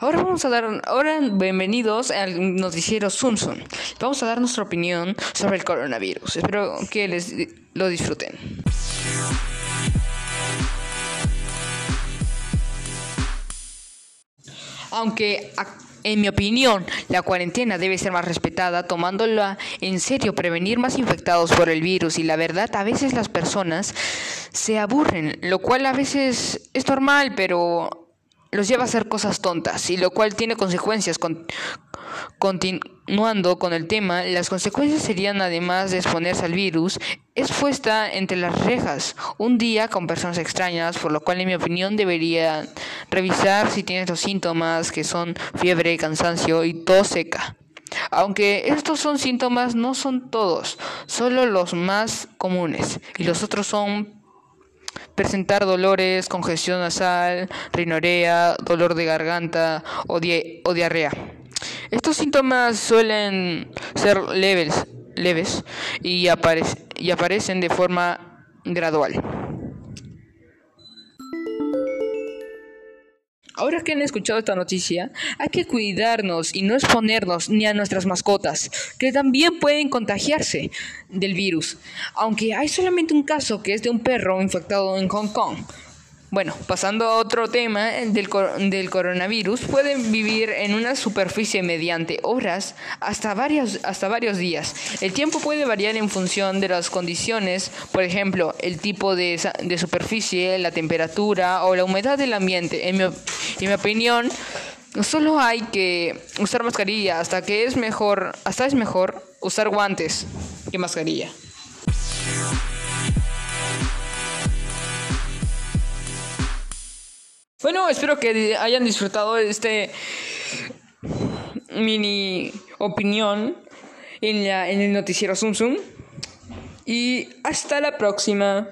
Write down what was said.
Ahora vamos a dar, ahora bienvenidos al noticiero Zoom Vamos a dar nuestra opinión sobre el coronavirus. Espero que les lo disfruten. Aunque en mi opinión, la cuarentena debe ser más respetada, tomándola en serio, prevenir más infectados por el virus. Y la verdad, a veces las personas se aburren, lo cual a veces es normal, pero los lleva a hacer cosas tontas, y lo cual tiene consecuencias. continuando con el tema, las consecuencias serían, además de exponerse al virus, expuesta entre las rejas un día con personas extrañas, por lo cual, en mi opinión, debería revisar si tienes los síntomas que son fiebre, cansancio y tos seca. Aunque estos son síntomas, no son todos, solo los más comunes, y los otros son presentar dolores, congestión nasal, rinorea, dolor de garganta o, diarrea. Estos síntomas suelen ser leves, leves y aparecen de forma gradual. Ahora que han escuchado esta noticia, hay que cuidarnos y no exponernos ni a nuestras mascotas, que también pueden contagiarse del virus, aunque hay solamente un caso que es de un perro infectado en Hong Kong. Bueno, pasando a otro tema del, del, coronavirus, pueden vivir en una superficie mediante horas hasta varios, hasta varios días. El tiempo puede variar en función de las condiciones, por ejemplo, el tipo de, de superficie, la temperatura o la humedad del ambiente. En mi, en mi opinión, solo hay que usar mascarilla hasta que es mejor, hasta es mejor usar guantes que mascarilla. Bueno, espero que hayan disfrutado este mini opinión en, la, en el noticiero Zoom Zoom. Y hasta la próxima.